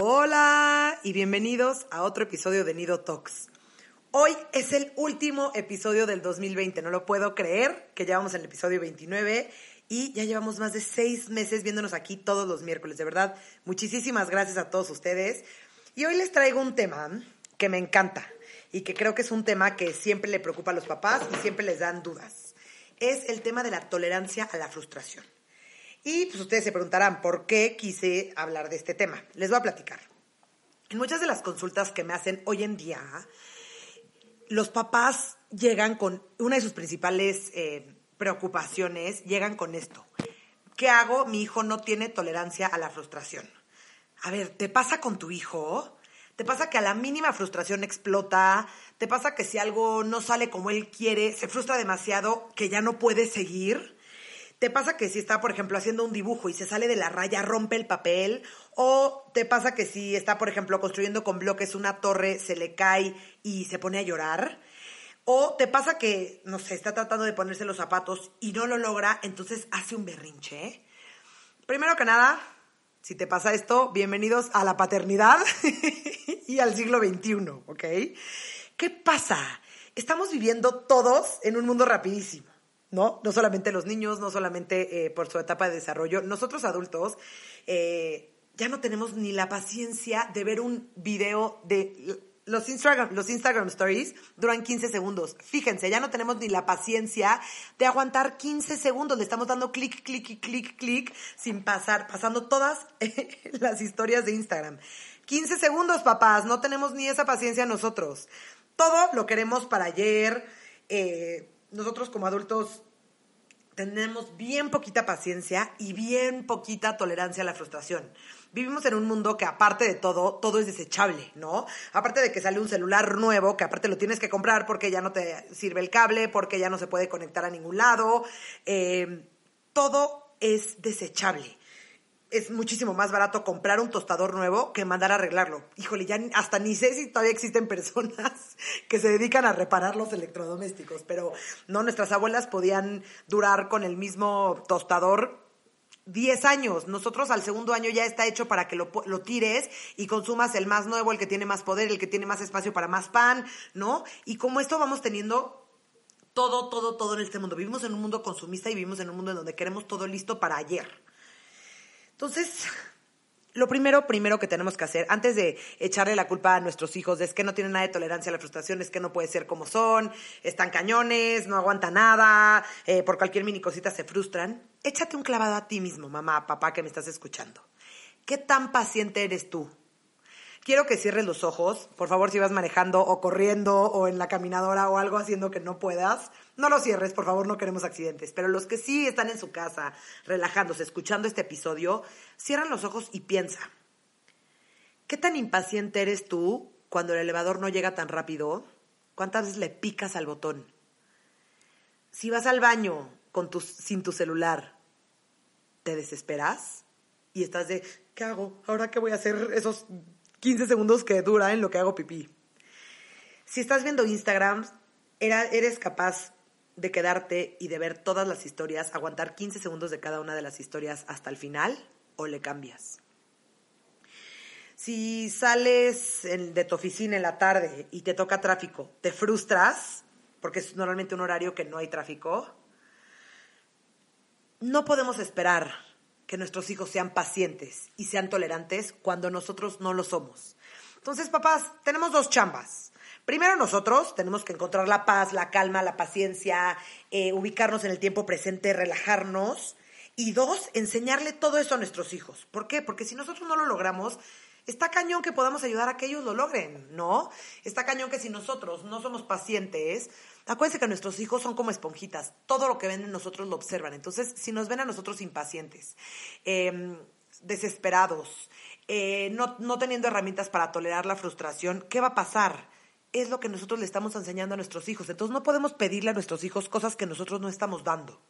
Hola y bienvenidos a otro episodio de Nido Talks. Hoy es el último episodio del 2020, no lo puedo creer que ya vamos en el episodio 29 y ya llevamos más de seis meses viéndonos aquí todos los miércoles. De verdad, muchísimas gracias a todos ustedes. Y hoy les traigo un tema que me encanta y que creo que es un tema que siempre le preocupa a los papás y siempre les dan dudas. Es el tema de la tolerancia a la frustración. Y pues ustedes se preguntarán por qué quise hablar de este tema. Les voy a platicar. En muchas de las consultas que me hacen hoy en día, los papás llegan con una de sus principales eh, preocupaciones, llegan con esto. ¿Qué hago? Mi hijo no tiene tolerancia a la frustración. A ver, ¿te pasa con tu hijo? ¿Te pasa que a la mínima frustración explota? ¿Te pasa que si algo no sale como él quiere, se frustra demasiado que ya no puede seguir? ¿Te pasa que si está, por ejemplo, haciendo un dibujo y se sale de la raya, rompe el papel? ¿O te pasa que si está, por ejemplo, construyendo con bloques una torre, se le cae y se pone a llorar? ¿O te pasa que, no sé, está tratando de ponerse los zapatos y no lo logra, entonces hace un berrinche? Primero que nada, si te pasa esto, bienvenidos a la paternidad y al siglo XXI, ¿ok? ¿Qué pasa? Estamos viviendo todos en un mundo rapidísimo. ¿No? No solamente los niños, no solamente eh, por su etapa de desarrollo, nosotros adultos eh, ya no tenemos ni la paciencia de ver un video de los Instagram, los Instagram Stories duran 15 segundos. Fíjense, ya no tenemos ni la paciencia de aguantar 15 segundos. Le estamos dando clic, clic, clic, clic, sin pasar, pasando todas las historias de Instagram. 15 segundos, papás. No tenemos ni esa paciencia nosotros. Todo lo queremos para ayer. Eh, nosotros como adultos tenemos bien poquita paciencia y bien poquita tolerancia a la frustración. Vivimos en un mundo que aparte de todo, todo es desechable, ¿no? Aparte de que sale un celular nuevo, que aparte lo tienes que comprar porque ya no te sirve el cable, porque ya no se puede conectar a ningún lado, eh, todo es desechable es muchísimo más barato comprar un tostador nuevo que mandar a arreglarlo. Híjole, ya hasta ni sé si todavía existen personas que se dedican a reparar los electrodomésticos, pero no, nuestras abuelas podían durar con el mismo tostador 10 años. Nosotros al segundo año ya está hecho para que lo, lo, tires y consumas el más nuevo, el que tiene más poder, el que tiene más espacio para más pan, ¿no? Y como esto vamos teniendo todo, todo, todo en este mundo. Vivimos en un mundo consumista y vivimos en un mundo en donde queremos todo listo para ayer. Entonces, lo primero, primero que tenemos que hacer, antes de echarle la culpa a nuestros hijos, es que no tienen nada de tolerancia a la frustración, es que no puede ser como son, están cañones, no aguantan nada, eh, por cualquier mini cosita se frustran. Échate un clavado a ti mismo, mamá, papá, que me estás escuchando. ¿Qué tan paciente eres tú? Quiero que cierres los ojos, por favor, si vas manejando o corriendo o en la caminadora o algo haciendo que no puedas, no lo cierres, por favor, no queremos accidentes. Pero los que sí están en su casa, relajándose, escuchando este episodio, cierran los ojos y piensa. ¿Qué tan impaciente eres tú cuando el elevador no llega tan rápido? ¿Cuántas veces le picas al botón? Si vas al baño con sin tu celular, ¿te desesperas? Y estás de, ¿qué hago? ¿Ahora qué voy a hacer esos 15 segundos que dura en lo que hago pipí. Si estás viendo Instagram, eres capaz de quedarte y de ver todas las historias, aguantar 15 segundos de cada una de las historias hasta el final o le cambias. Si sales de tu oficina en la tarde y te toca tráfico, ¿te frustras? Porque es normalmente un horario que no hay tráfico. No podemos esperar que nuestros hijos sean pacientes y sean tolerantes cuando nosotros no lo somos. Entonces, papás, tenemos dos chambas. Primero nosotros tenemos que encontrar la paz, la calma, la paciencia, eh, ubicarnos en el tiempo presente, relajarnos. Y dos, enseñarle todo eso a nuestros hijos. ¿Por qué? Porque si nosotros no lo logramos, está cañón que podamos ayudar a que ellos lo logren, ¿no? Está cañón que si nosotros no somos pacientes, acuérdense que nuestros hijos son como esponjitas, todo lo que ven en nosotros lo observan. Entonces, si nos ven a nosotros impacientes, em, desesperados, eh, no, no teniendo herramientas para tolerar la frustración, ¿qué va a pasar? Es lo que nosotros le estamos enseñando a nuestros hijos. Entonces no podemos pedirle a nuestros hijos cosas que nosotros no estamos dando.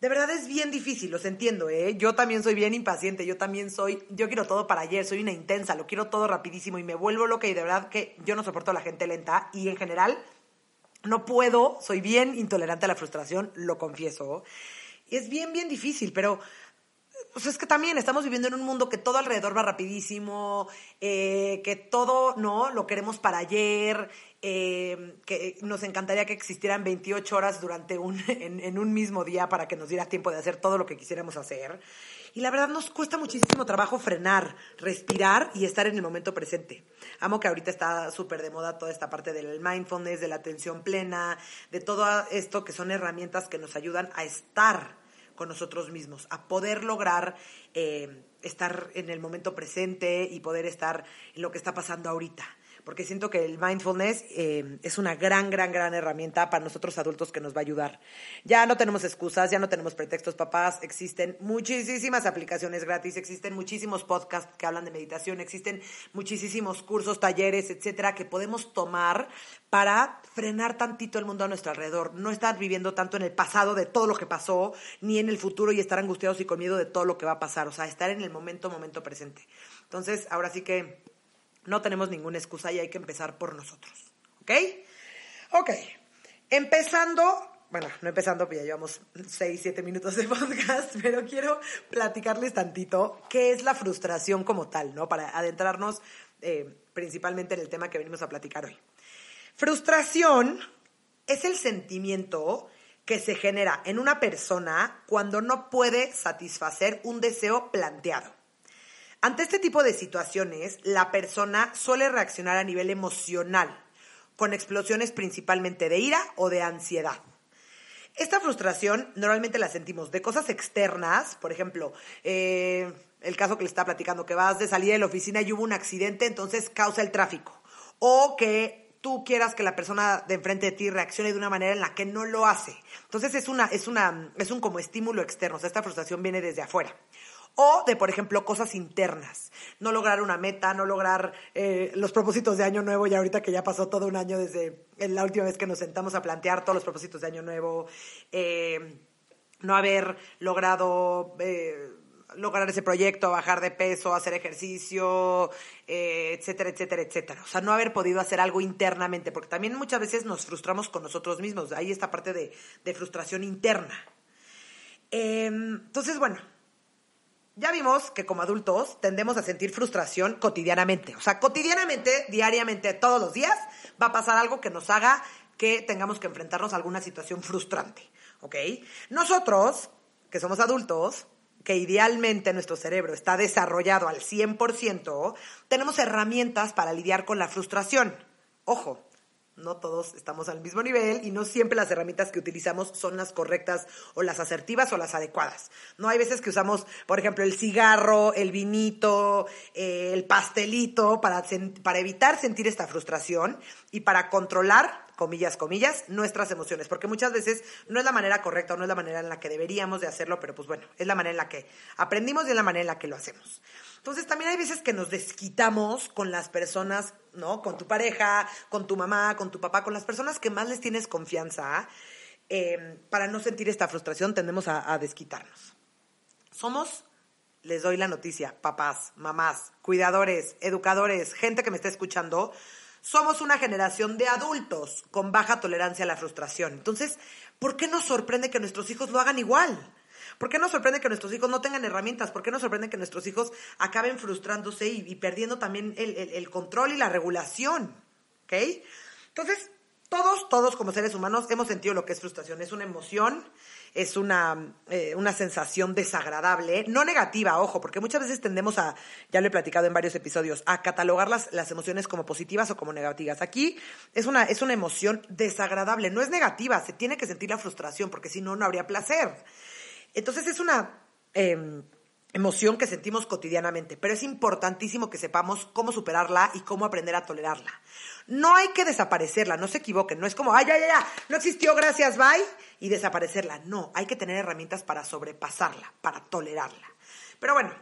De verdad es bien difícil, los entiendo, ¿eh? Yo también soy bien impaciente, yo también soy, yo quiero todo para ayer, soy una intensa, lo quiero todo rapidísimo y me vuelvo loca y de verdad que yo no soporto a la gente lenta y en general no puedo, soy bien intolerante a la frustración, lo confieso. Es bien, bien difícil, pero pues es que también estamos viviendo en un mundo que todo alrededor va rapidísimo, eh, que todo, ¿no? Lo queremos para ayer, eh, que nos encantaría que existieran 28 horas durante un, en, un mismo día para que nos diera tiempo de hacer todo lo que quisiéramos hacer. Y la verdad nos cuesta muchísimo trabajo frenar, respirar y estar en el momento presente. Amo que ahorita está súper de moda toda esta parte del mindfulness, de la atención plena, de todo esto que son herramientas que nos ayudan a estar con nosotros mismos, a poder lograr eh, estar en el momento presente y poder estar en lo que está pasando ahorita porque siento que el mindfulness eh, es una gran, gran, gran herramienta para nosotros adultos que nos va a ayudar. Ya no tenemos excusas, ya no tenemos pretextos, papás. Existen muchísimas aplicaciones gratis, existen muchísimos podcasts que hablan de meditación, existen muchísimos cursos, talleres, etcétera, que podemos tomar para frenar tantito el mundo a nuestro alrededor. No estar viviendo tanto en el pasado de todo lo que pasó, ni en el futuro y estar angustiados y con miedo de todo lo que va a pasar. O sea, estar en el momento, momento presente. Entonces, ahora sí que no tenemos ninguna excusa y hay que empezar por nosotros. ¿Ok? Ok. Empezando, bueno, no empezando, pues ya llevamos 6, 7 minutos de podcast, pero quiero platicarles tantito qué es la frustración como tal, ¿no? Para adentrarnos eh, principalmente en el tema que venimos a platicar hoy. Frustración es el sentimiento que se genera en una persona cuando no puede satisfacer un deseo planteado. Ante este tipo de situaciones, la persona suele reaccionar a nivel emocional, con explosiones principalmente de ira o de ansiedad. Esta frustración normalmente la sentimos de cosas externas, por ejemplo, eh, el caso que le está platicando, que vas de salida de la oficina y hubo un accidente, entonces causa el tráfico. O que tú quieras que la persona de enfrente de ti reaccione de una manera en la que no lo hace. Entonces es una, es una, es un como estímulo externo. O sea, esta frustración viene desde afuera. O de, por ejemplo, cosas internas. No lograr una meta, no lograr eh, los propósitos de Año Nuevo, y ahorita que ya pasó todo un año desde la última vez que nos sentamos a plantear todos los propósitos de Año Nuevo. Eh, no haber logrado eh, lograr ese proyecto, bajar de peso, hacer ejercicio, etcétera, etcétera, etcétera. O sea, no haber podido hacer algo internamente, porque también muchas veces nos frustramos con nosotros mismos. Ahí esta parte de, de frustración interna. entonces, bueno, ya vimos que como adultos tendemos a sentir frustración cotidianamente. O sea, cotidianamente, diariamente, todos los días, va a pasar algo que nos haga que tengamos que enfrentarnos a alguna situación frustrante. ¿Ok? Nosotros, que somos adultos, que idealmente nuestro cerebro está desarrollado al 100%, tenemos herramientas para lidiar con la frustración. Ojo, no todos estamos al mismo nivel y no siempre las herramientas que utilizamos son las correctas o las asertivas o las adecuadas. No hay veces que usamos, por ejemplo, el cigarro, el vinito, eh, el pastelito para, para evitar sentir esta frustración y para controlar comillas, comillas, nuestras emociones, porque muchas veces no es la manera correcta o no es la manera en la que deberíamos de hacerlo, pero pues bueno, es la manera en la que aprendimos y es la manera en la que lo hacemos. Entonces también hay veces que nos desquitamos con las personas, ¿no? Con tu pareja, con tu mamá, con tu papá, con las personas que más les tienes confianza. Em, para no sentir esta frustración tendemos a, a desquitarnos. Somos, les doy la noticia, papás, mamás, cuidadores, educadores, gente que me está escuchando, somos una generación de adultos con baja tolerancia a la frustración. Entonces, ¿por qué nos sorprende que nuestros hijos lo hagan igual? ¿Por qué nos sorprende que nuestros hijos no tengan herramientas? ¿Por qué nos sorprende que nuestros hijos acaben frustrándose y, perdiendo también el, control y la regulación? ¿Ok? Entonces, todos, todos como seres humanos hemos sentido lo que es frustración. Es una emoción, es una, eh, una sensación desagradable, no negativa, ojo, porque muchas veces tendemos a, ya lo he platicado en varios episodios, a catalogar las, las emociones como positivas o como negativas. Aquí es una, es una emoción desagradable, no es negativa, se tiene que sentir la frustración, porque si no, no habría placer. Entonces es una... Em, emoción que sentimos cotidianamente, pero es importantísimo que sepamos cómo superarla y cómo aprender a tolerarla. No hay que desaparecerla, no se equivoquen, no es como, ay, ya, ya, ya, no existió, gracias, bye, y desaparecerla. No, hay que tener herramientas para sobrepasarla, para tolerarla. Pero bueno,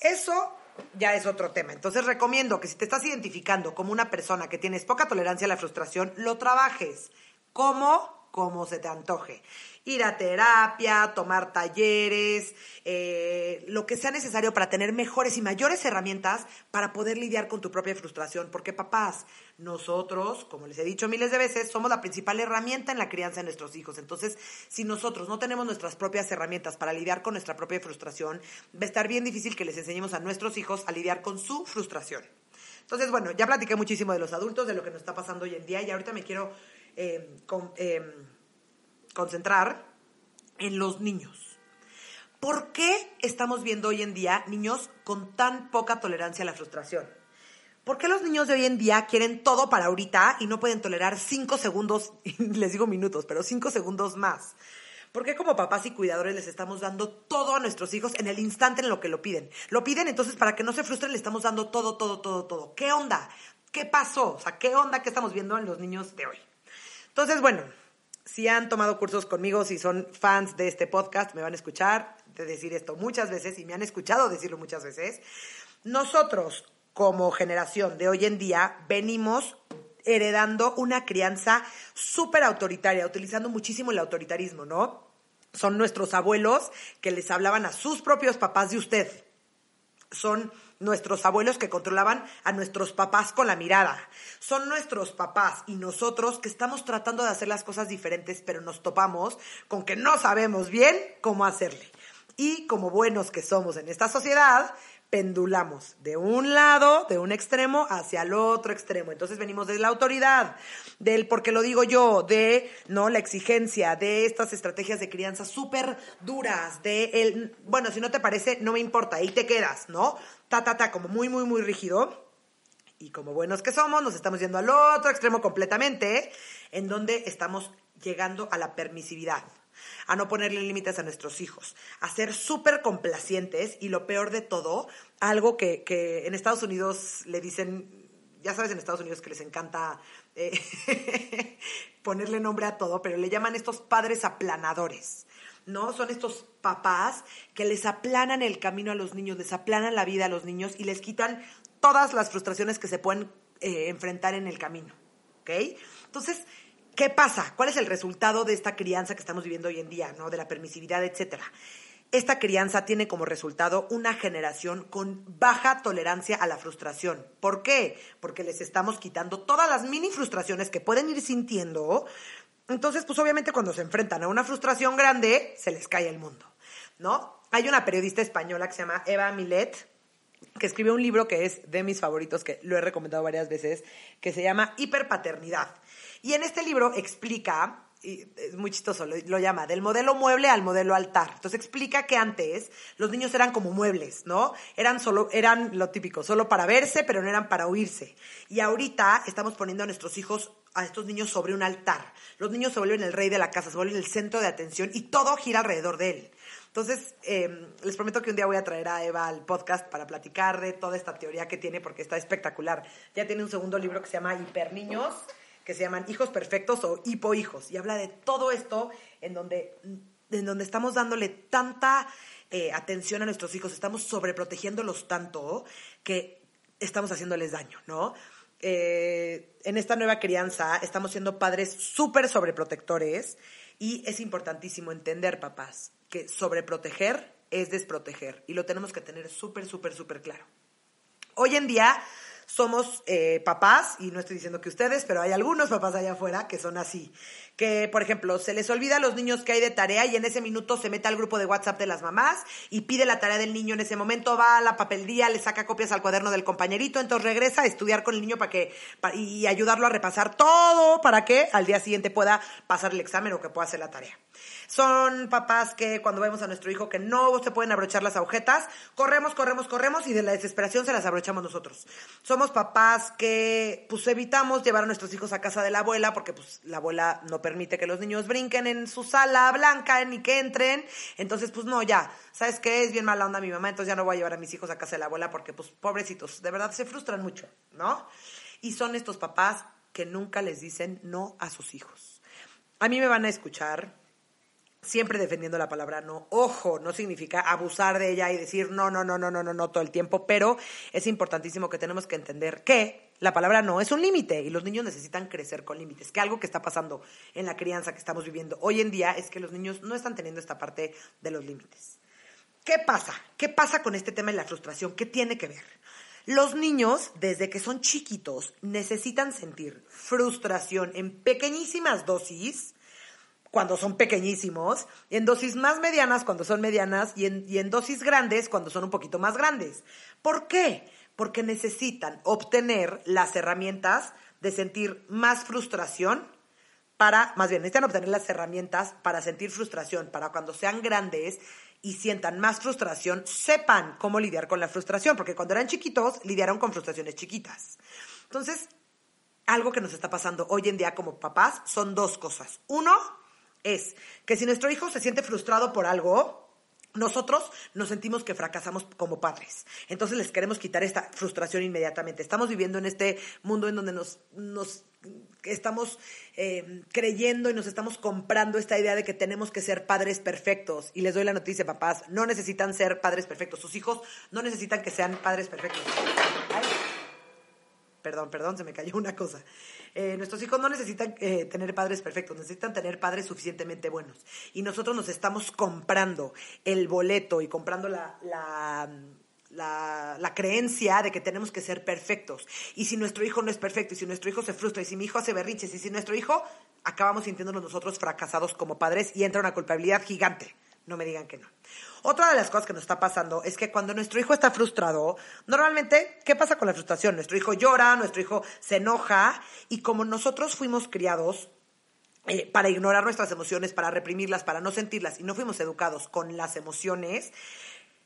eso ya es otro tema. Entonces recomiendo que si te estás identificando como una persona que tienes poca tolerancia a la frustración, lo trabajes. ¿Cómo? Como se te antoje ir a terapia, tomar talleres, eh, lo que sea necesario para tener mejores y mayores herramientas para poder lidiar con tu propia frustración. Porque papás, nosotros, como les he dicho miles de veces, somos la principal herramienta en la crianza de nuestros hijos. Entonces, si nosotros no tenemos nuestras propias herramientas para lidiar con nuestra propia frustración, va a estar bien difícil que les enseñemos a nuestros hijos a lidiar con su frustración. Entonces, bueno, ya platiqué muchísimo de los adultos, de lo que nos está pasando hoy en día y ahorita me quiero eh, eh, concentrar en los niños. ¿Por qué estamos viendo hoy en día niños con tan poca tolerancia a la frustración? ¿Por qué los niños de hoy en día quieren todo para ahorita y no pueden tolerar cinco segundos, les digo minutos, pero cinco segundos más? ¿Por qué como papás y cuidadores les estamos dando todo a nuestros hijos en el instante en lo que lo piden? Lo piden, entonces para que no se frustren le estamos dando todo, todo, todo, todo. ¿Qué onda? ¿Qué pasó? O sea, ¿qué onda que estamos viendo en los niños de hoy? Entonces, bueno, si han tomado cursos conmigo, si son fans de este podcast, me van a escuchar de decir esto muchas veces y me han escuchado decirlo muchas veces. Nosotros, como generación de hoy en día, venimos heredando una crianza súper autoritaria, utilizando muchísimo el autoritarismo, ¿no? Son nuestros abuelos que les hablaban a sus propios papás de usted. Son nuestros abuelos que controlaban a nuestros papás con la mirada. Son nuestros papás y nosotros que estamos tratando de hacer las cosas diferentes, pero nos topamos con que no sabemos bien cómo hacerle. Y como buenos que somos en esta sociedad, pendulamos de un lado, de un extremo, hacia el otro extremo. Entonces venimos de la autoridad, del porque lo digo yo, de no la exigencia, de estas estrategias de crianza súper duras, de el, bueno, si no te parece, no me importa, ahí te quedas, ¿no? Ta, ta, ta, como muy, muy, muy rígido. Y como buenos que somos, nos estamos yendo al otro extremo completamente, en donde estamos llegando a la permisividad a no ponerle límites a nuestros hijos, a ser súper complacientes y lo peor de todo, algo que, en Estados Unidos le dicen, ya sabes en Estados Unidos que les encanta eh, ponerle nombre a todo, pero le llaman estos padres aplanadores. ¿No? Son estos papás que les aplanan el camino a los niños, les aplanan la vida a los niños y les quitan todas las frustraciones que se pueden eh, enfrentar en el camino, ¿ok? Entonces, ¿Qué pasa? ¿Cuál es el resultado de esta crianza que estamos viviendo hoy en día, ¿no? De la permisividad, etcétera. Esta crianza tiene como resultado una generación con baja tolerancia a la frustración. ¿Por qué? Porque les estamos quitando todas las mini frustraciones que pueden ir sintiendo. Entonces, pues obviamente cuando se enfrentan a una frustración grande, se les cae el mundo, ¿no? Hay una periodista española que se llama Eva Milet, que escribió un libro que es de mis favoritos, que lo he recomendado varias veces, que se llama Hiperpaternidad. Y en este libro explica, es muy chistoso, lo, llama, del modelo mueble al modelo altar. Entonces explica que antes los niños eran como muebles, ¿no? Eran solo, eran lo típico, solo para verse, pero no eran para oírse. Y ahorita estamos poniendo a nuestros hijos, a estos niños sobre un altar. Los niños se vuelven el rey de la casa, se vuelven el centro de atención y todo gira alrededor de él. Entonces, em, les prometo que un día voy a traer a Eva al podcast para platicar de toda esta teoría que tiene, porque está espectacular. Ya tiene un segundo libro que se llama Hiperniños que se llaman Hijos Perfectos o Hipohijos. Y habla de todo esto en donde, en donde estamos dándole tanta eh, atención a nuestros hijos, estamos sobreprotegiéndolos tanto que estamos haciéndoles daño, ¿no? Eh, en esta nueva crianza estamos siendo padres súper sobreprotectores y es importantísimo entender, papás, que sobreproteger es desproteger y lo tenemos que tener súper, súper, súper claro. Hoy en día somos eh, papás, y no estoy diciendo que ustedes, pero hay algunos papás allá afuera que son así. Que, por ejemplo, se les olvida a los niños que hay de tarea y en ese minuto se mete al grupo de WhatsApp de las mamás y pide la tarea del niño en ese momento, va a la papelería, le saca copias al cuaderno del compañerito, entonces regresa a estudiar con el niño para que, y ayudarlo a repasar todo para que al día siguiente pueda pasar el examen o que pueda hacer la tarea. Son papás que cuando vemos a nuestro hijo que no se pueden abrochar las agujetas, corremos, corremos, corremos y de la desesperación se las abrochamos nosotros. Somos papás que pues evitamos llevar a nuestros hijos a casa de la abuela porque pues la abuela no permite que los niños brinquen en su sala blanca ni que entren. Entonces pues no, ya, ¿sabes qué? Es bien mala onda mi mamá, entonces ya no voy a llevar a mis hijos a casa de la abuela porque pues pobrecitos, de verdad se frustran mucho, ¿no? Y son estos papás que nunca les dicen no a sus hijos. A mí me van a escuchar, siempre defendiendo la palabra no. Ojo, no significa abusar de ella y decir no, no, no, no, no, no, no todo el tiempo, pero es importantísimo que tenemos que entender que la palabra no es un límite y los niños necesitan crecer con límites, que algo que está pasando en la crianza que estamos viviendo hoy en día es que los niños no están teniendo esta parte de los límites. ¿Qué pasa? ¿Qué pasa con este tema de la frustración? ¿Qué tiene que ver? Los niños, desde que son chiquitos, necesitan sentir frustración en pequeñísimas dosis, cuando son pequeñísimos, en dosis más medianas cuando son medianas y en, y en dosis grandes cuando son un poquito más grandes. ¿Por qué? Porque necesitan obtener las herramientas de sentir más frustración para, más bien, necesitan obtener las herramientas para sentir frustración, para cuando sean grandes y sientan más frustración, sepan cómo lidiar con la frustración, porque cuando eran chiquitos lidiaron con frustraciones chiquitas. Entonces, algo que nos está pasando hoy en día como papás son dos cosas. Uno, es que si nuestro hijo se siente frustrado por algo, nosotros nos sentimos que fracasamos como padres. Entonces les queremos quitar esta frustración inmediatamente. Estamos viviendo en este mundo en donde nos, nos estamos eh, creyendo y nos estamos comprando esta idea de que tenemos que ser padres perfectos. Y les doy la noticia, papás, no necesitan ser padres perfectos. Sus hijos no necesitan que sean padres perfectos. Perdón, perdón, se me cayó una cosa. Eh, nuestros hijos no necesitan eh, tener padres perfectos, necesitan tener padres suficientemente buenos. Y nosotros nos estamos comprando el boleto y comprando la, la, la, la, creencia de que tenemos que ser perfectos. Y si nuestro hijo no es perfecto, y si nuestro hijo se frustra, y si mi hijo hace berrinches, y si nuestro hijo, acabamos sintiéndonos nosotros fracasados como padres y entra una culpabilidad gigante. No me digan que no. Otra de las cosas que nos está pasando es que cuando nuestro hijo está frustrado, normalmente, ¿qué pasa con la frustración? Nuestro hijo llora, nuestro hijo se enoja y como nosotros fuimos criados eh, para ignorar nuestras emociones, para reprimirlas, para no sentirlas y no fuimos educados con las emociones,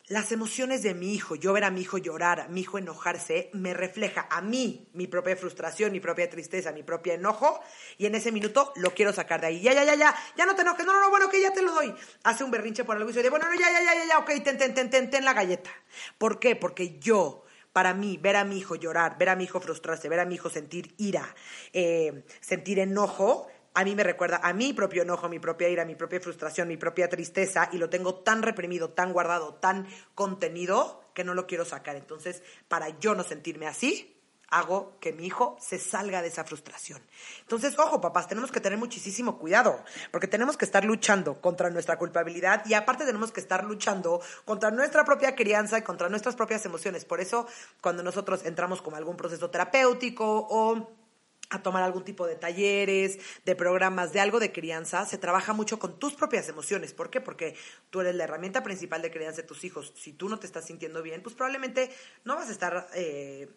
las emociones de mi hijo, yo ver a mi hijo llorar, a mi hijo enojarse, me refleja a mí mi propia frustración, mi propia tristeza, mi propio enojo, y en ese minuto lo quiero sacar de ahí. Ya, ya, ya, ya, ya no te enojes, no, no, no, bueno, que ya te lo doy. Hace un berrinche por algo y dice, bueno, no, ya, ya, ya, ya, ya, ok, ten, ten, ten, ten, ten la galleta. ¿Por qué? Porque yo para mí, ver a mi hijo llorar, ver a mi hijo frustrarse, ver a mi hijo sentir ira, eh, sentir enojo, a mí me recuerda a mi propio enojo, mi propia ira, mi propia frustración, mi propia tristeza y lo tengo tan reprimido, tan guardado, tan contenido que no lo quiero sacar. Entonces, para yo no sentirme así, hago que mi hijo se salga de esa frustración. Entonces, ojo, papás, tenemos que tener muchísimo cuidado, porque tenemos que estar luchando contra nuestra culpabilidad y aparte tenemos que estar luchando contra nuestra propia crianza y contra nuestras propias emociones. Por eso, cuando nosotros entramos con algún proceso terapéutico o a tomar algún tipo de talleres, de programas, de algo de crianza, se trabaja mucho con tus propias emociones. ¿Por qué? Porque tú eres la herramienta principal de crianza de tus hijos. Si tú no te estás sintiendo bien, pues probablemente no vas a estar eh,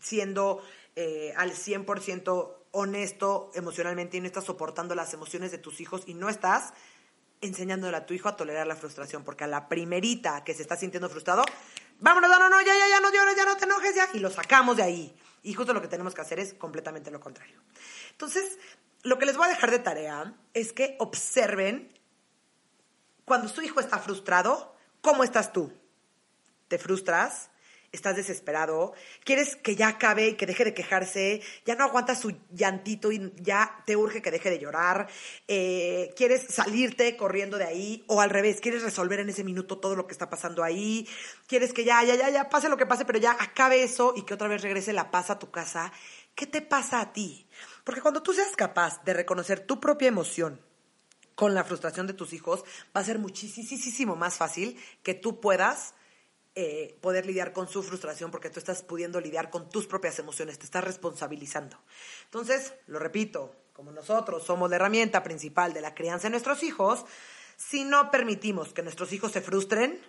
siendo eh, al 100% honesto emocionalmente y no estás soportando las emociones de tus hijos y no estás enseñándole a tu hijo a tolerar la frustración, porque a la primerita que se está sintiendo frustrado, vámonos, no, no, no, ya, ya, ya, no llores, ya no te enojes, ya, y lo sacamos de ahí. Y justo lo que tenemos que hacer es completamente lo contrario. Entonces, lo que les voy a dejar de tarea es que observen cuando su hijo está frustrado, ¿cómo estás tú? ¿Te frustras? Estás desesperado, quieres que ya acabe y que deje de quejarse, ya no aguantas su llantito y ya te urge que deje de llorar, eh, quieres salirte corriendo de ahí o al revés, quieres resolver en ese minuto todo lo que está pasando ahí, quieres que ya, ya, ya, ya pase lo que pase, pero ya acabe eso y que otra vez regrese la paz a tu casa. ¿Qué te pasa a ti? Porque cuando tú seas capaz de reconocer tu propia emoción, con la frustración de tus hijos, va a ser muchísimo más fácil que tú puedas eh, poder lidiar con su frustración porque tú estás pudiendo lidiar con tus propias emociones, te estás responsabilizando. Entonces, lo repito, como nosotros somos la herramienta principal de la crianza de nuestros hijos, si no permitimos que nuestros hijos se frustren,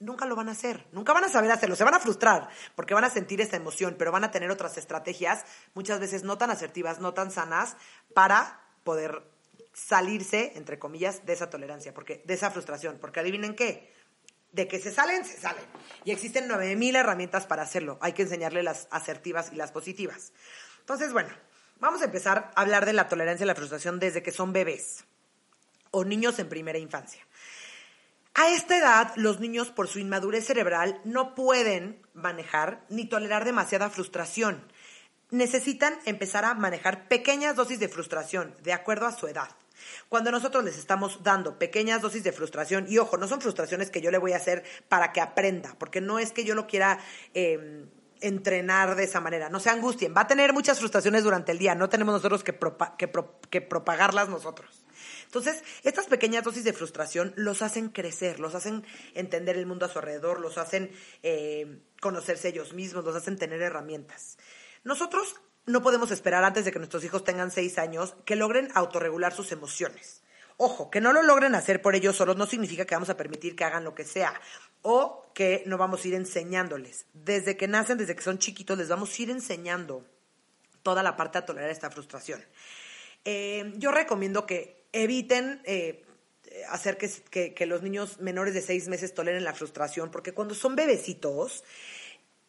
nunca lo van a hacer, nunca van a saber hacerlo, se van a frustrar porque van a sentir esa emoción, pero van a tener otras estrategias, muchas veces no tan asertivas, no tan sanas, para poder salirse, entre comillas, de esa tolerancia, porque, de esa frustración, porque adivinen qué, de que se salen, se salen. Y existen 9000 herramientas para hacerlo. Hay que enseñarle las asertivas y las positivas. Entonces, bueno, vamos a empezar a hablar de la tolerancia y la frustración desde que son bebés o niños en primera infancia. A esta edad, los niños, por su inmadurez cerebral, no pueden manejar ni tolerar demasiada frustración. Necesitan empezar a manejar pequeñas dosis de frustración, de acuerdo a su edad. Cuando nosotros les estamos dando pequeñas dosis de frustración, y ojo, no son frustraciones que yo le voy a hacer para que aprenda, porque no es que yo lo quiera em, entrenar de esa manera, no se angustien, va a tener muchas frustraciones durante el día, no tenemos nosotros que, que propagarlas nosotros. Entonces, estas pequeñas dosis de frustración los hacen crecer, los hacen entender el mundo a su alrededor, los hacen eh, conocerse ellos mismos, los hacen tener herramientas. Nosotros no podemos esperar antes de que nuestros hijos tengan seis años que logren autorregular sus emociones. Ojo, que no lo logren hacer por ellos solos no significa que vamos a permitir que hagan lo que sea o que no vamos a ir enseñándoles. Desde que nacen, desde que son chiquitos, les vamos a ir enseñando toda la parte a tolerar esta frustración. Eh, yo recomiendo que eviten eh, hacer que, que, los niños menores de seis meses toleren la frustración, porque cuando son bebecitos,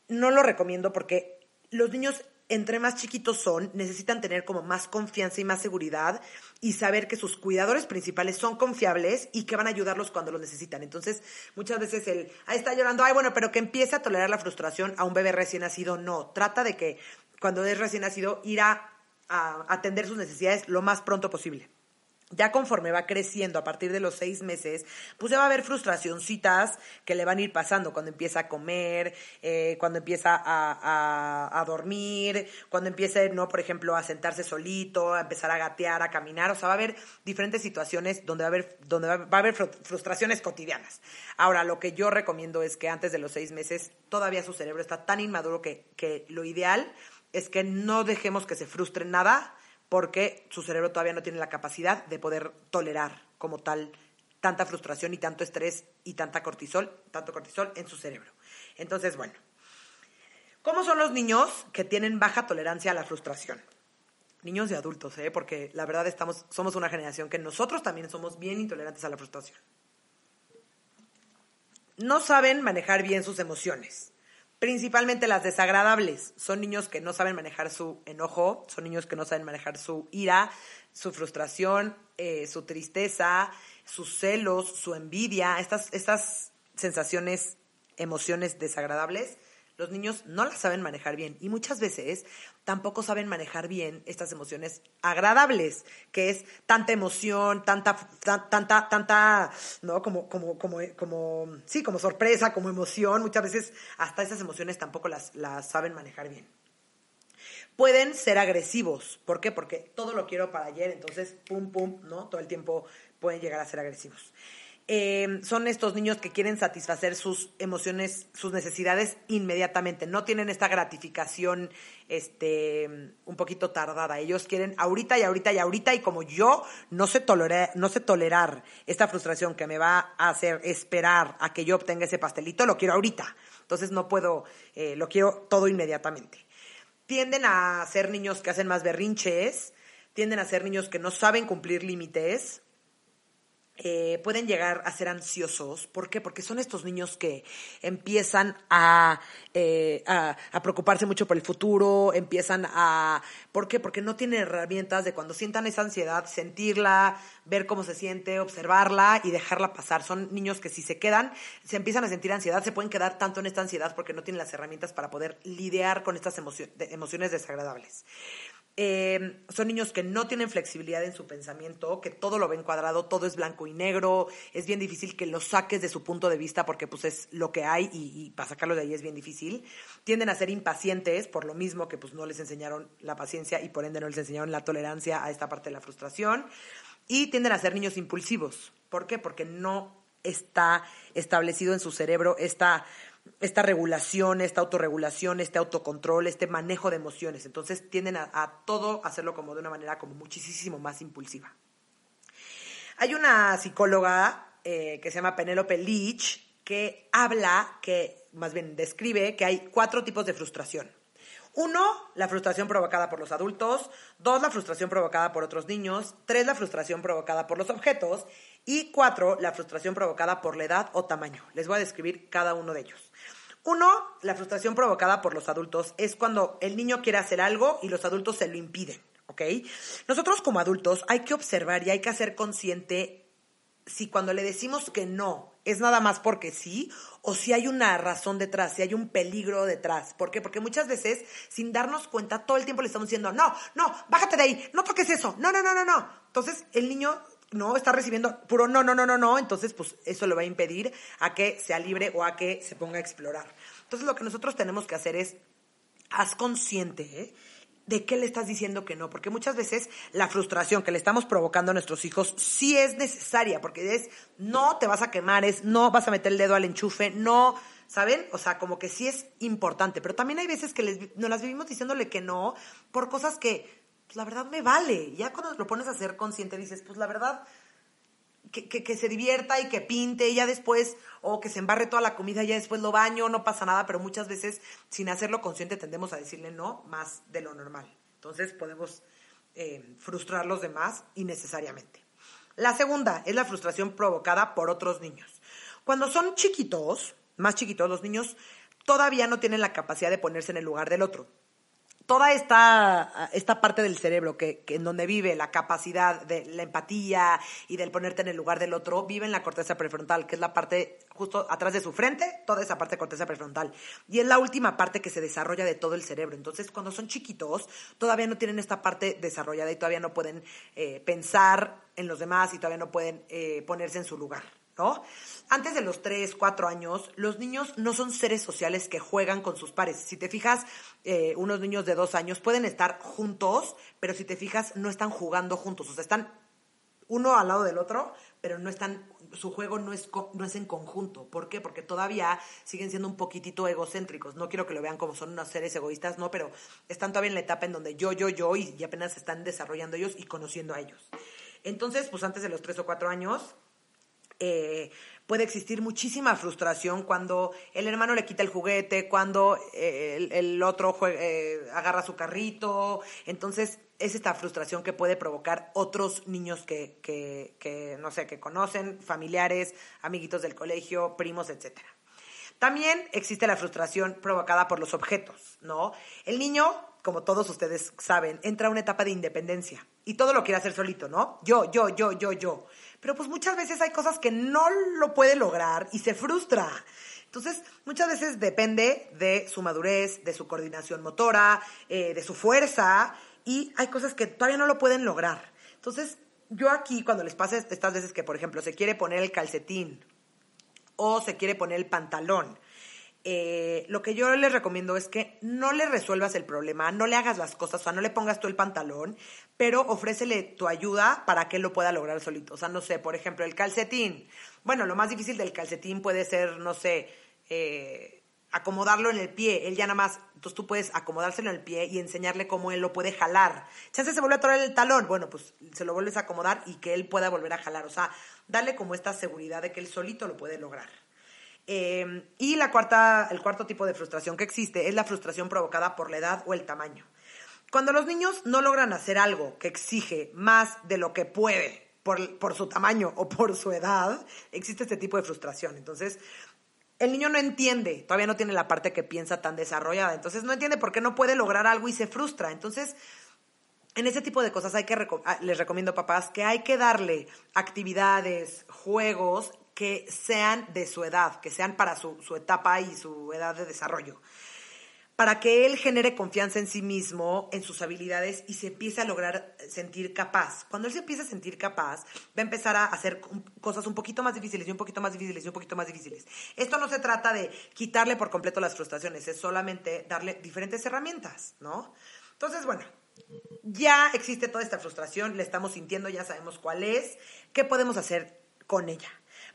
no lo recomiendo porque los niños entre más chiquitos son, necesitan tener como más confianza y más seguridad y saber que sus cuidadores principales son confiables y que van a ayudarlos cuando lo necesitan. Entonces, muchas veces el, ahí está llorando, ay, bueno, pero que empiece a tolerar la frustración a un bebé recién nacido, no. Trata de que cuando es recién nacido ir a atender sus necesidades lo más pronto posible ya conforme va creciendo a partir de los seis meses, pues ya va a haber frustracioncitas que le van a ir pasando cuando empieza a comer, eh, cuando empieza a, dormir, cuando empieza, ¿no? Por ejemplo, a sentarse solito, a empezar a gatear, a caminar. O sea, va a haber diferentes situaciones donde va a haber, donde va, a haber frustraciones cotidianas. Ahora, lo que yo recomiendo es que antes de los seis meses todavía su cerebro está tan inmaduro que, que lo ideal es que no dejemos que se frustre nada porque su cerebro todavía no tiene la capacidad de poder tolerar como tal tanta frustración y tanto estrés y tanta cortisol, tanto cortisol en su cerebro. Entonces, bueno, ¿cómo son los niños que tienen baja tolerancia a la frustración? Niños y adultos, ¿eh? porque la verdad estamos, somos una generación que nosotros también somos bien intolerantes a la frustración. No saben manejar bien sus emociones principalmente las desagradables. Son niños que no saben manejar su enojo, son niños que no saben manejar su ira, su frustración, eh, su tristeza, sus celos, su envidia, estas, estas sensaciones, emociones desagradables los niños no las saben manejar bien y muchas veces tampoco saben manejar bien estas emociones agradables, que es tanta emoción, tanta, tanta, tanta, ¿no? Como, como, como, como, sí, como sorpresa, como emoción. Muchas veces hasta esas emociones tampoco las, las saben manejar bien. Pueden ser agresivos. ¿Por qué? Porque todo lo quiero para ayer, entonces, pum, pum, ¿no? Todo el tiempo pueden llegar a ser agresivos. Eh, son estos niños que quieren satisfacer sus emociones, sus necesidades inmediatamente. No tienen esta gratificación este, un poquito tardada. Ellos quieren ahorita y ahorita y ahorita y como yo no sé, tolerar, no sé tolerar esta frustración que me va a hacer esperar a que yo obtenga ese pastelito, lo quiero ahorita. Entonces no puedo, eh, lo quiero todo inmediatamente. Tienden a ser niños que hacen más berrinches, tienden a ser niños que no saben cumplir límites, eh, pueden llegar a ser ansiosos. ¿Por qué? Porque son estos niños que empiezan eh, a, a, preocuparse mucho por el futuro, empiezan a... ¿Por qué? Porque no tienen herramientas de cuando sientan esa ansiedad, sentirla, ver cómo se siente, observarla y dejarla pasar. Son niños que si se quedan, se empiezan a sentir ansiedad, se pueden quedar tanto en esta ansiedad porque no tienen las herramientas para poder lidiar con estas emociones desagradables. Eh, son niños que no tienen flexibilidad en su pensamiento, que todo lo ven cuadrado, todo es blanco y negro, es bien difícil que los saques de su punto de vista porque pues es lo que hay y, para sacarlo de ahí es bien difícil. Tienden a ser impacientes por lo mismo que pues no les enseñaron la paciencia y por ende no les enseñaron la tolerancia a esta parte de la frustración. Y tienden a ser niños impulsivos. ¿Por qué? Porque no está establecido en su cerebro esta esta regulación, esta autorregulación, este autocontrol, este manejo de emociones. Entonces tienden a, a todo hacerlo como de una manera como muchísimo más impulsiva. Hay una psicóloga eh, que se llama Penelope Leach que habla, que más bien describe que hay cuatro tipos de frustración. Uno, la frustración provocada por los adultos. Dos, la frustración provocada por otros niños. Tres, la frustración provocada por los objetos. Y cuatro, la frustración provocada por la edad o tamaño. Les voy a describir cada uno de ellos. Uno, la frustración provocada por los adultos es cuando el niño quiere hacer algo y los adultos se lo impiden, ¿ok? Nosotros como adultos hay que observar y hay que hacer consciente si cuando le decimos que no es nada más porque sí o si hay una razón detrás, si hay un peligro detrás. ¿Por qué? Porque muchas veces, sin darnos cuenta, todo el tiempo le estamos diciendo, no, no, bájate de ahí, no toques eso, no, no, no, no, no. Entonces el niño no está recibiendo puro no, no, no, no, no, entonces pues eso le va a impedir a que sea libre o a que se ponga a explorar. Entonces lo que nosotros tenemos que hacer es, haz consciente, ¿eh? ¿De qué le estás diciendo que no? Porque muchas veces la frustración que le estamos provocando a nuestros hijos sí es necesaria, porque es no te vas a quemar, es no vas a meter el dedo al enchufe, no, ¿saben? O sea, como que sí es importante, pero también hay veces que les, nos las vivimos diciéndole que no por cosas que, pues la verdad me vale. Ya cuando lo pones a ser consciente dices, pues la verdad que, se divierta y que pinte y ya después, o que se embarre toda la comida y ya después lo baño, no pasa nada, pero muchas veces sin hacerlo consciente tendemos a decirle no más de lo normal. Entonces podemos eh, frustrar a los demás innecesariamente. La segunda es la frustración provocada por otros niños. Cuando son chiquitos, más chiquitos, los niños todavía no tienen la capacidad de ponerse en el lugar del otro toda esta, esta parte del cerebro que, en donde vive la capacidad de la empatía y del ponerte en el lugar del otro, vive en la corteza prefrontal, que es la parte justo atrás de su frente, toda esa parte de corteza prefrontal. Y es la última parte que se desarrolla de todo el cerebro. Entonces, cuando son chiquitos, todavía no tienen esta parte desarrollada y todavía no pueden eh, pensar en los demás y todavía no pueden eh, ponerse en su lugar. ¿No? Antes de los 3, 4 años, los niños no son seres sociales que juegan con sus pares. Si te fijas, eh, unos niños de 2 años pueden estar juntos, pero si te fijas, no están jugando juntos. O sea, están uno al lado del otro, pero no están, su juego no es, no es en conjunto. ¿Por qué? Porque todavía siguen siendo un poquitito egocéntricos. No quiero que lo vean como son unos seres egoístas, no, pero están todavía en la etapa en donde yo, yo, yo, y, apenas están desarrollando ellos y conociendo a ellos. Entonces, pues antes de los 3 o 4 años, eh, puede existir muchísima frustración cuando el hermano le quita el juguete, cuando eh, el, otro eh, agarra su carrito. Entonces, es esta frustración que puede provocar otros niños que, que, no sé, que conocen, familiares, amiguitos del colegio, primos, etcétera. También existe la frustración provocada por los objetos, ¿no? El niño, como todos ustedes saben, entra a una etapa de independencia y todo lo quiere hacer solito, ¿no? Yo, yo, yo, yo, yo. Pero pues muchas veces hay cosas que no lo puede lograr y se frustra. Entonces, muchas veces depende de su madurez, de su coordinación motora, eh, de su fuerza, y hay cosas que todavía no lo pueden lograr. Entonces, yo aquí, cuando les pasa estas veces que, por ejemplo, se quiere poner el calcetín o se quiere poner el pantalón, eh, lo que yo les recomiendo es que no le resuelvas el problema, no le hagas las cosas, o sea, no le pongas tú el pantalón, pero ofrécele tu ayuda para que él lo pueda lograr solito. O sea, no sé, por ejemplo, el calcetín. Bueno, lo más difícil del calcetín puede ser, no sé, eh, acomodarlo en el pie. Él ya nada más, entonces tú puedes acomodárselo en el pie y enseñarle cómo él lo puede jalar. Si se vuelve a atorar el talón, bueno, pues se lo vuelves a acomodar y que él pueda volver a jalar. O sea, darle como esta seguridad de que él solito lo puede lograr. Em, y la cuarta, el cuarto tipo de frustración que existe es la frustración provocada por la edad o el tamaño. Cuando los niños no logran hacer algo que exige más de lo que puede por, por su tamaño o por su edad, existe este tipo de frustración. Entonces, el niño no entiende, todavía no tiene la parte que piensa tan desarrollada, entonces no entiende por qué no puede lograr algo y se frustra. Entonces, en ese tipo de cosas hay que ah, les recomiendo papás que hay que darle actividades, juegos que sean de su edad, que sean para su, etapa y su edad de desarrollo para que él genere confianza en sí mismo, en sus habilidades y se empiece a lograr sentir capaz. Cuando él se empieza a sentir capaz, va a empezar a hacer cosas un poquito más difíciles y un poquito más difíciles un poquito más difíciles. Esto no se trata de quitarle por completo las frustraciones, es solamente darle diferentes herramientas, ¿no? Entonces, bueno, ya existe toda esta frustración, la estamos sintiendo, ya sabemos cuál es, ¿qué podemos hacer con ella?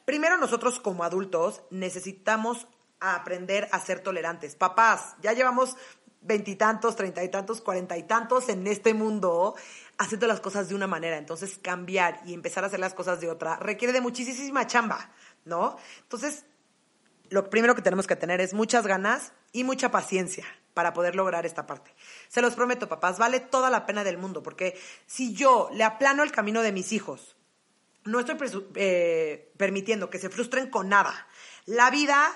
Primero nosotros como adultos necesitamos a aprender a ser tolerantes. Papás, ya llevamos veintitantos, treinta y tantos, cuarenta y tantos en este mundo haciendo las cosas de una manera. Entonces, cambiar y empezar a hacer las cosas de otra requiere de muchísima chamba, ¿no? Entonces, lo primero que tenemos que tener es muchas ganas y mucha paciencia para poder lograr esta parte. Se los prometo, papás, vale toda la pena del mundo, porque si yo le aplano el camino de mis hijos, no estoy eh, permitiendo que se frustren con nada. La vida,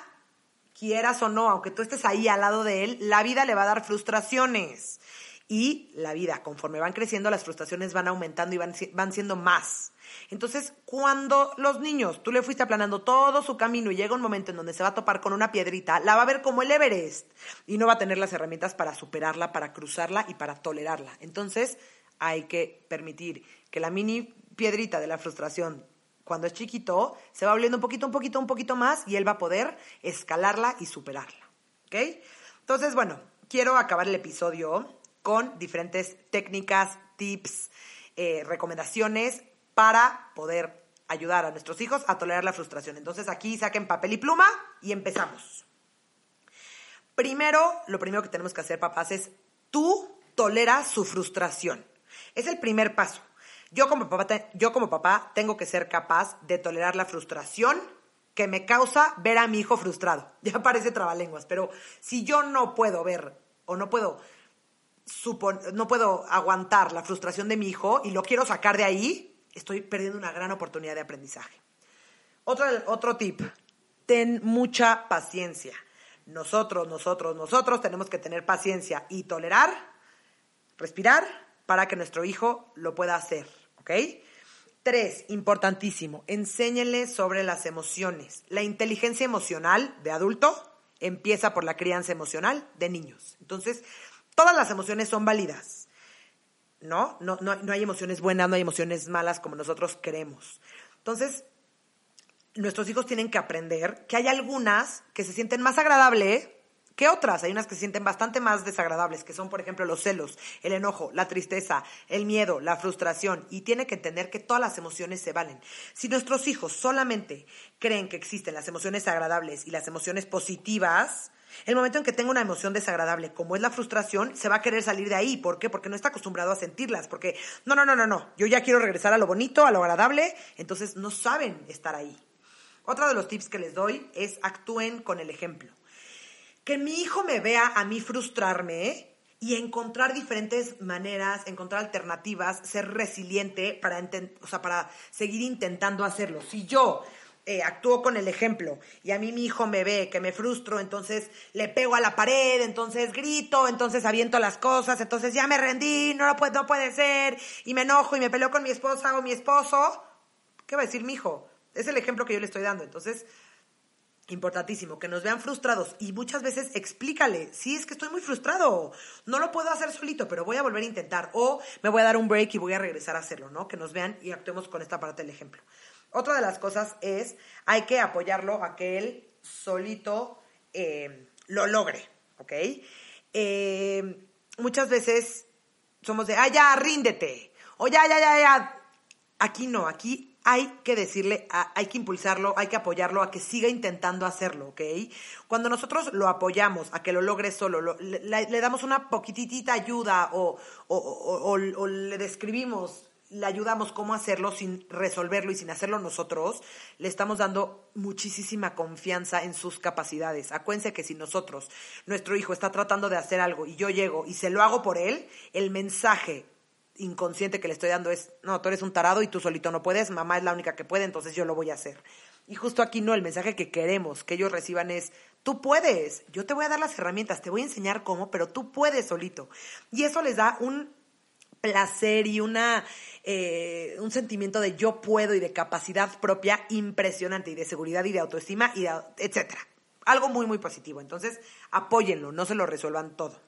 quieras o no, aunque tú estés ahí al lado de él, la vida le va a dar frustraciones. Y la vida, conforme van creciendo, las frustraciones van aumentando y van, van siendo más. Entonces, cuando los niños, tú le fuiste aplanando todo su camino y llega un momento en donde se va a topar con una piedrita, la va a ver como el Everest y no va a tener las herramientas para superarla, para cruzarla y para tolerarla. Entonces, hay que permitir que la mini piedrita de la frustración, cuando es chiquito, se va volviendo un poquito, un poquito, un poquito más y él va a poder escalarla y superarla. ¿Ok? Entonces, bueno, quiero acabar el episodio con diferentes técnicas, tips, eh, recomendaciones para poder ayudar a nuestros hijos a tolerar la frustración. Entonces aquí saquen papel y pluma y empezamos. Primero, lo primero que tenemos que hacer, papás, es tú tolera su frustración. Es el primer paso. Yo como papá, yo como papá tengo que ser capaz de tolerar la frustración que me causa ver a mi hijo frustrado. Ya parece trabalenguas, pero si yo no puedo ver o no puedo no puedo aguantar la frustración de mi hijo y lo quiero sacar de ahí, estoy perdiendo una gran oportunidad de aprendizaje. Otro, otro tip, ten mucha paciencia. Nosotros, nosotros, nosotros tenemos que tener paciencia y tolerar, respirar, para que nuestro hijo lo pueda hacer, ¿ok? Tres, importantísimo, enséñenle sobre las emociones. La inteligencia emocional de adulto empieza por la crianza emocional de niños. Entonces, todas las emociones son válidas. ¿no? No, no, hay emociones buenas, no hay emociones malas como nosotros queremos. Entonces, nuestros hijos tienen que aprender que hay algunas que se sienten más agradables que otras. Hay unas que se sienten bastante más desagradables, que son, por ejemplo, los celos, el enojo, la tristeza, el miedo, la frustración. Y tiene que entender que todas las emociones se valen. Si nuestros hijos solamente creen que existen las emociones agradables y las emociones positivas, el momento en que tenga una emoción desagradable, como es la frustración, se va a querer salir de ahí. ¿Por qué? Porque no está acostumbrado a sentirlas. Porque, no, no, no, no, no. Yo ya quiero regresar a lo bonito, a lo agradable. Entonces no saben estar ahí. Otro de los tips que les doy es actúen con el ejemplo. Que mi hijo me vea a mí frustrarme y encontrar diferentes maneras, encontrar alternativas, ser resiliente para, o sea, para seguir intentando hacerlo. Si yo eh, actúo con el ejemplo y a mí mi hijo me ve que me frustro, entonces le pego a la pared, entonces grito, entonces aviento las cosas, entonces ya me rendí, no, lo puede, no puede ser, y me enojo y me peleo con mi esposa o mi esposo, ¿qué va a decir mi hijo? Es el ejemplo que yo le estoy dando. Entonces, importantísimo, que nos vean frustrados y muchas veces explícale, sí, es que estoy muy frustrado, no lo puedo hacer solito, pero voy a volver a intentar o me voy a dar un break y voy a regresar a hacerlo, ¿no? Que nos vean y actuemos con esta parte del ejemplo. Otra de las cosas es, hay que apoyarlo a que él solito eh, lo logre, ¿ok? Eh, muchas veces somos de, ah, ya, ríndete, o ya, ya, ya, ya. Aquí no, aquí hay que decirle, hay que impulsarlo, hay que apoyarlo a que siga intentando hacerlo, ¿ok? Cuando nosotros lo apoyamos a que lo logre solo, le, damos una poquitita ayuda o, o le describimos le ayudamos cómo hacerlo sin resolverlo y sin hacerlo nosotros, le estamos dando muchísima confianza en sus capacidades. Acuérdense que si nosotros, nuestro hijo está tratando de hacer algo y yo llego y se lo hago por él, el mensaje inconsciente que le estoy dando es, no, tú eres un tarado y tú solito no puedes, mamá es la única que puede, entonces yo lo voy a hacer. Y justo aquí no, el mensaje que queremos que ellos reciban es, tú puedes, yo te voy a dar las herramientas, te voy a enseñar cómo, pero tú puedes solito. Y eso les da un placer y una, eh, un sentimiento de yo puedo y de capacidad propia impresionante y de seguridad y de autoestima y etcétera. Algo muy, muy positivo. Entonces, apóyenlo, no se lo resuelvan todo.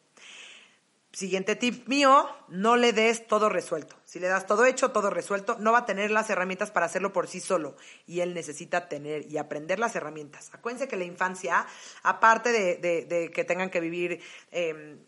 Siguiente tip mío, no le des todo resuelto. Si le das todo hecho, todo resuelto, no va a tener las herramientas para hacerlo por sí solo. Y él necesita tener y aprender las herramientas. Acuérdense que la infancia, aparte de, que tengan que vivir... Em,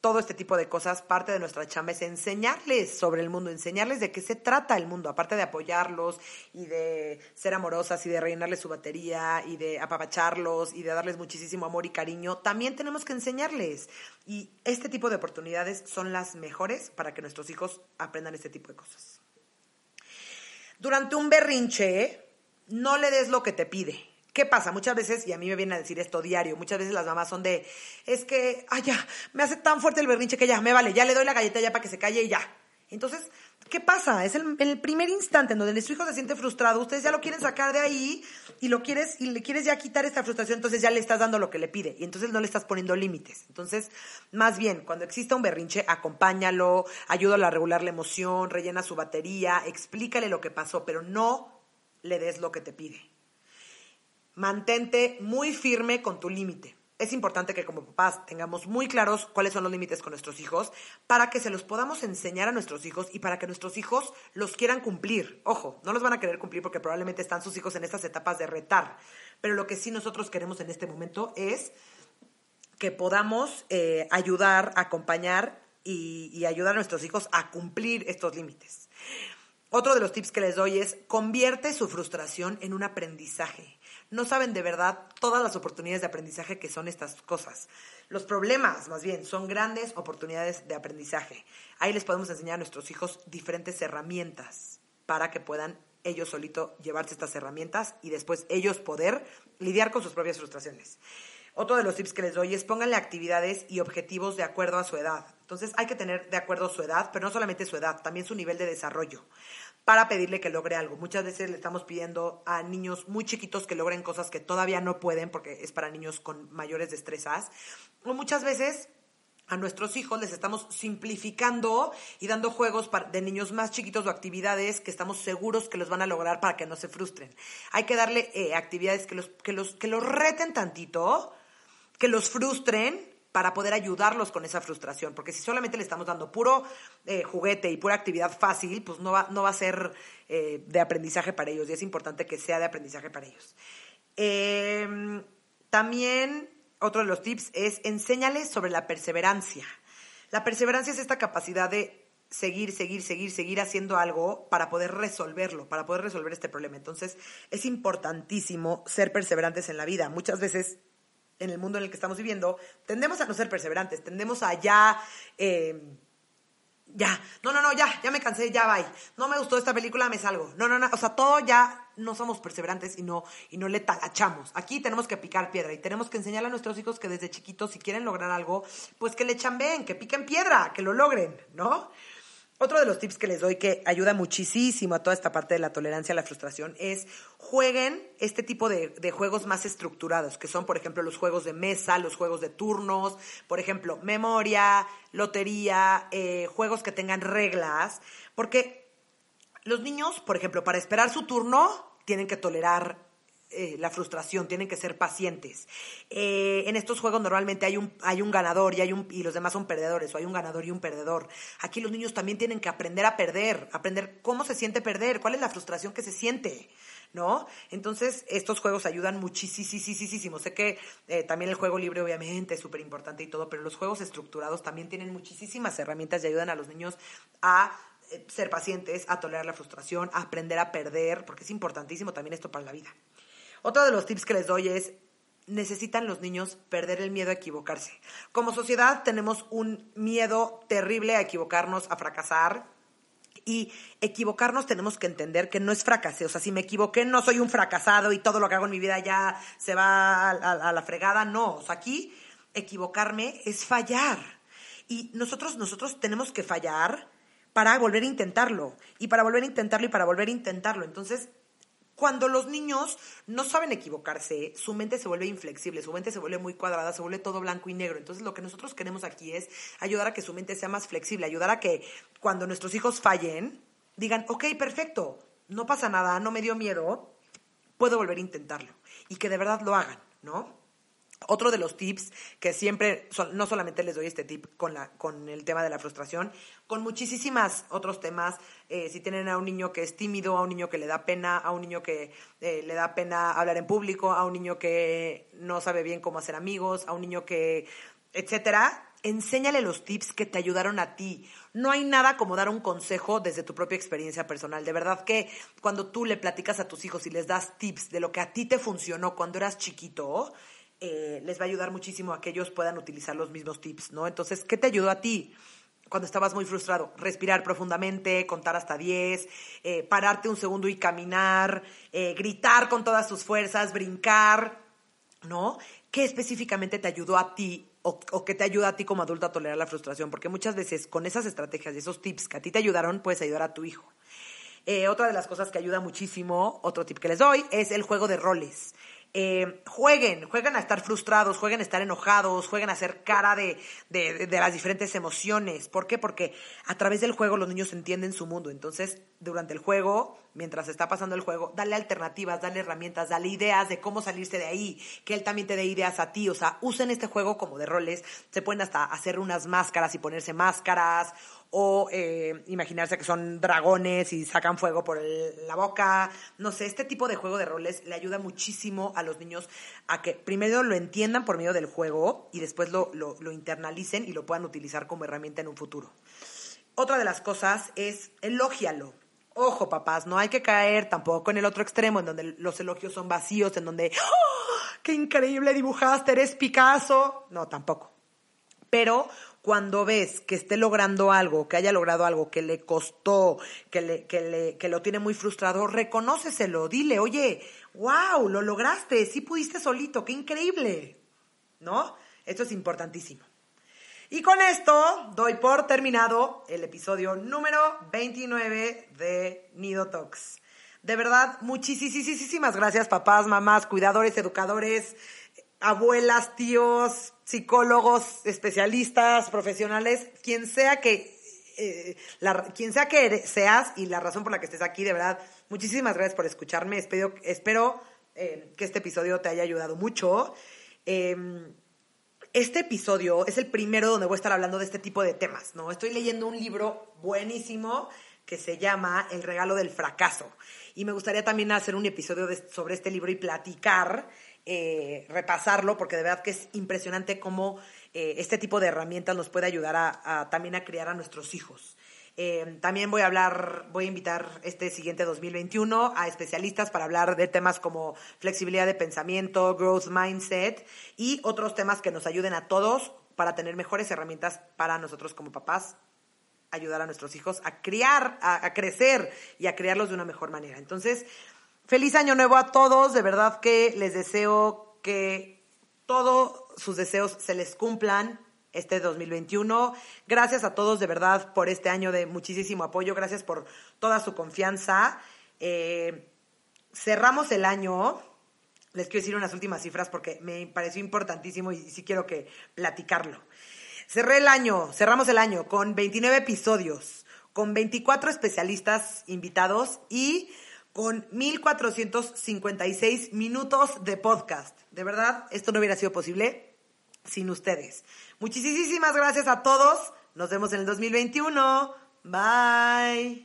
todo este tipo de cosas, parte de nuestra chamba es enseñarles sobre el mundo, enseñarles de qué se trata el mundo, aparte de apoyarlos y de ser amorosas y de rellenarles su batería y de apapacharlos y de darles muchísimo amor y cariño, también tenemos que enseñarles. Y este tipo de oportunidades son las mejores para que nuestros hijos aprendan este tipo de cosas. Durante un berrinche, no le des lo que te pide. ¿Qué pasa? Muchas veces, y a mí me viene a decir esto diario, muchas veces las mamás son de, es que, ay, ya, me hace tan fuerte el berrinche que ya, me vale, ya le doy la galleta ya para que se calle y ya. Entonces, ¿qué pasa? Es el, el primer instante en donde su hijo se siente frustrado, ustedes ya lo quieren sacar de ahí y lo quieres, y le quieres ya quitar esta frustración, entonces ya le estás dando lo que le pide y entonces no le estás poniendo límites. Entonces, más bien, cuando exista un berrinche, acompáñalo, ayúdalo a regular la emoción, rellena su batería, explícale lo que pasó, pero no le des lo que te pide mantente muy firme con tu límite. Es importante que como papás tengamos muy claros cuáles son los límites con nuestros hijos para que se los podamos enseñar a nuestros hijos y para que nuestros hijos los quieran cumplir. Ojo, no los van a querer cumplir porque probablemente están sus hijos en estas etapas de retar. Pero lo que sí nosotros queremos en este momento es que podamos eh, ayudar, acompañar y, y ayudar a nuestros hijos a cumplir estos límites. Otro de los tips que les doy es convierte su frustración en un aprendizaje no saben de verdad todas las oportunidades de aprendizaje que son estas cosas. Los problemas, más bien, son grandes oportunidades de aprendizaje. Ahí les podemos enseñar a nuestros hijos diferentes herramientas para que puedan ellos solito llevarse estas herramientas y después ellos poder lidiar con sus propias frustraciones. Otro de los tips que les doy es pónganle actividades y objetivos de acuerdo a su edad. Entonces hay que tener de acuerdo su edad, pero no solamente su edad, también su nivel de desarrollo para pedirle que logre algo. Muchas veces le estamos pidiendo a niños muy chiquitos que logren cosas que todavía no pueden porque es para niños con mayores destrezas. O muchas veces a nuestros hijos les estamos simplificando y dando juegos de niños más chiquitos o actividades que estamos seguros que los van a lograr para que no se frustren. Hay que darle eh, actividades que los, que, los, que los reten tantito, que los frustren para poder ayudarlos con esa frustración, porque si solamente le estamos dando puro eh, juguete y pura actividad fácil, pues no va, no va a ser eh, de aprendizaje para ellos y es importante que sea de aprendizaje para ellos. Em, también otro de los tips es enséñales sobre la perseverancia. La perseverancia es esta capacidad de seguir, seguir, seguir, seguir haciendo algo para poder resolverlo, para poder resolver este problema. Entonces, es importantísimo ser perseverantes en la vida. Muchas veces en el mundo en el que estamos viviendo, tendemos a no ser perseverantes, tendemos a ya, eh, ya, no, no, no, ya, ya me cansé, ya bye. No me gustó esta película, me salgo. No, no, no, o sea, todo ya no somos perseverantes y no, y no le talachamos. Aquí tenemos que picar piedra y tenemos que enseñar a nuestros hijos que desde chiquitos, si quieren lograr algo, pues que le chambeen, que piquen piedra, que lo logren, ¿no? Otro de los tips que les doy que ayuda muchísimo a toda esta parte de la tolerancia a la frustración es jueguen este tipo de, juegos más estructurados, que son, por ejemplo, los juegos de mesa, los juegos de turnos, por ejemplo, memoria, lotería, eh, juegos que tengan reglas, porque los niños, por ejemplo, para esperar su turno, tienen que tolerar eh, la frustración, tienen que ser pacientes. Eh, en estos juegos normalmente hay un, hay un ganador y, hay un, y los demás son perdedores, o hay un ganador y un perdedor. Aquí los niños también tienen que aprender a perder, aprender cómo se siente perder, cuál es la frustración que se siente. ¿no? Entonces, estos juegos ayudan muchísimo. Sé que eh, también el juego libre, obviamente, es súper importante y todo, pero los juegos estructurados también tienen muchísimas herramientas y ayudan a los niños a ser pacientes, a tolerar la frustración, a aprender a perder, porque es importantísimo también esto para la vida. Otro de los tips que les doy es, necesitan los niños perder el miedo a equivocarse. Como sociedad tenemos un miedo terrible a equivocarnos, a fracasar. Y equivocarnos tenemos que entender que no es fracasé. O sea, si me equivoqué, no soy un fracasado y todo lo que hago en mi vida ya se va a, la fregada. No, aquí equivocarme es fallar. Y nosotros, nosotros tenemos que fallar para volver a intentarlo. Y para volver a intentarlo y para volver a intentarlo. Entonces, cuando los niños no saben equivocarse, su mente se vuelve inflexible, su mente se vuelve muy cuadrada, se vuelve todo blanco y negro. Entonces lo que nosotros queremos aquí es ayudar a que su mente sea más flexible, ayudar a que cuando nuestros hijos fallen, digan, ok, perfecto, no pasa nada, no me dio miedo, puedo volver a intentarlo. Y que de verdad lo hagan, ¿no? Otro de los tips que siempre, no solamente les doy este tip con, la, con el tema de la frustración, con muchísimas otros temas, eh, si tienen a un niño que es tímido, a un niño que le da pena, a un niño que eh, le da pena hablar en público, a un niño que no sabe bien cómo hacer amigos, a un niño que, etcétera, enséñale los tips que te ayudaron a ti. No hay nada como dar un consejo desde tu propia experiencia personal. De verdad que cuando tú le platicas a tus hijos y les das tips de lo que a ti te funcionó cuando eras chiquito, eh, les va a ayudar muchísimo a que ellos puedan utilizar los mismos tips, ¿no? Entonces, ¿qué te ayudó a ti? Cuando estabas muy frustrado, respirar profundamente, contar hasta 10, eh, pararte un segundo y caminar, eh, gritar con todas tus fuerzas, brincar, ¿no? ¿Qué específicamente te ayudó a ti o, o qué te ayuda a ti como adulto a tolerar la frustración? Porque muchas veces con esas estrategias y esos tips que a ti te ayudaron, puedes ayudar a tu hijo. Otra de las cosas que ayuda muchísimo, otro tip que les doy, es el juego de roles. Eh, jueguen, jueguen a estar frustrados, jueguen a estar enojados, jueguen a hacer cara de, de, de, las diferentes emociones. ¿Por qué? Porque a través del juego los niños entienden su mundo. Entonces, durante el juego, mientras está pasando el juego, dale alternativas, dale herramientas, dale ideas de cómo salirse de ahí, que él también te dé ideas a ti. O sea, usen este juego como de roles. Se pueden hasta hacer unas máscaras y ponerse máscaras o eh, imaginarse que son dragones y sacan fuego por la boca. No sé, este tipo de juego de roles le ayuda muchísimo a los niños a que primero lo entiendan por medio del juego y después lo, lo, lo internalicen y lo puedan utilizar como herramienta en un futuro. Otra de las cosas es elógialo. Ojo, papás, no hay que caer tampoco en el otro extremo, en donde los elogios son vacíos, en donde, ¡Oh, ¡qué increíble dibujaste! Eres Picasso. No, tampoco. Pero cuando ves que esté logrando algo, que haya logrado algo, que le costó, que, que lo tiene muy frustrado, reconóceselo, dile, oye, wow, lo lograste, sí pudiste solito, qué increíble, ¿no? Esto es importantísimo. Y con esto doy por terminado el episodio número 29 de Nido Talks. De verdad, muchísimas gracias papás, mamás, cuidadores, educadores, abuelas, tíos, psicólogos, especialistas, profesionales, quien sea que, eh, quien sea que seas y la razón por la que estés aquí, de verdad, muchísimas gracias por escucharme. Espero, espero eh, que este episodio te haya ayudado mucho. Eh, este episodio es el primero donde voy a estar hablando de este tipo de temas, ¿no? Estoy leyendo un libro buenísimo que se llama El regalo del fracaso. Y me gustaría también hacer un episodio de, sobre este libro y platicar eh, repasarlo, porque de verdad que es impresionante cómo eh, este tipo de herramientas nos puede ayudar a, también a criar a nuestros hijos. Eh, también voy a hablar, voy a invitar este siguiente 2021 a especialistas para hablar de temas como flexibilidad de pensamiento, growth mindset y otros temas que nos ayuden a todos para tener mejores herramientas para nosotros como papás, ayudar a nuestros hijos a criar, a, a crecer y a criarlos de una mejor manera. Entonces, Feliz año nuevo a todos, de verdad que les deseo que todos sus deseos se les cumplan este 2021. Gracias a todos de verdad por este año de muchísimo apoyo, gracias por toda su confianza. Eh, cerramos el año, les quiero decir unas últimas cifras porque me pareció importantísimo y sí quiero que platicarlo. Cerré el año, cerramos el año con 29 episodios, con 24 especialistas invitados y con 1456 minutos de podcast. De verdad, esto no hubiera sido posible sin ustedes. Muchísimas gracias a todos. Nos vemos en el 2021. Bye.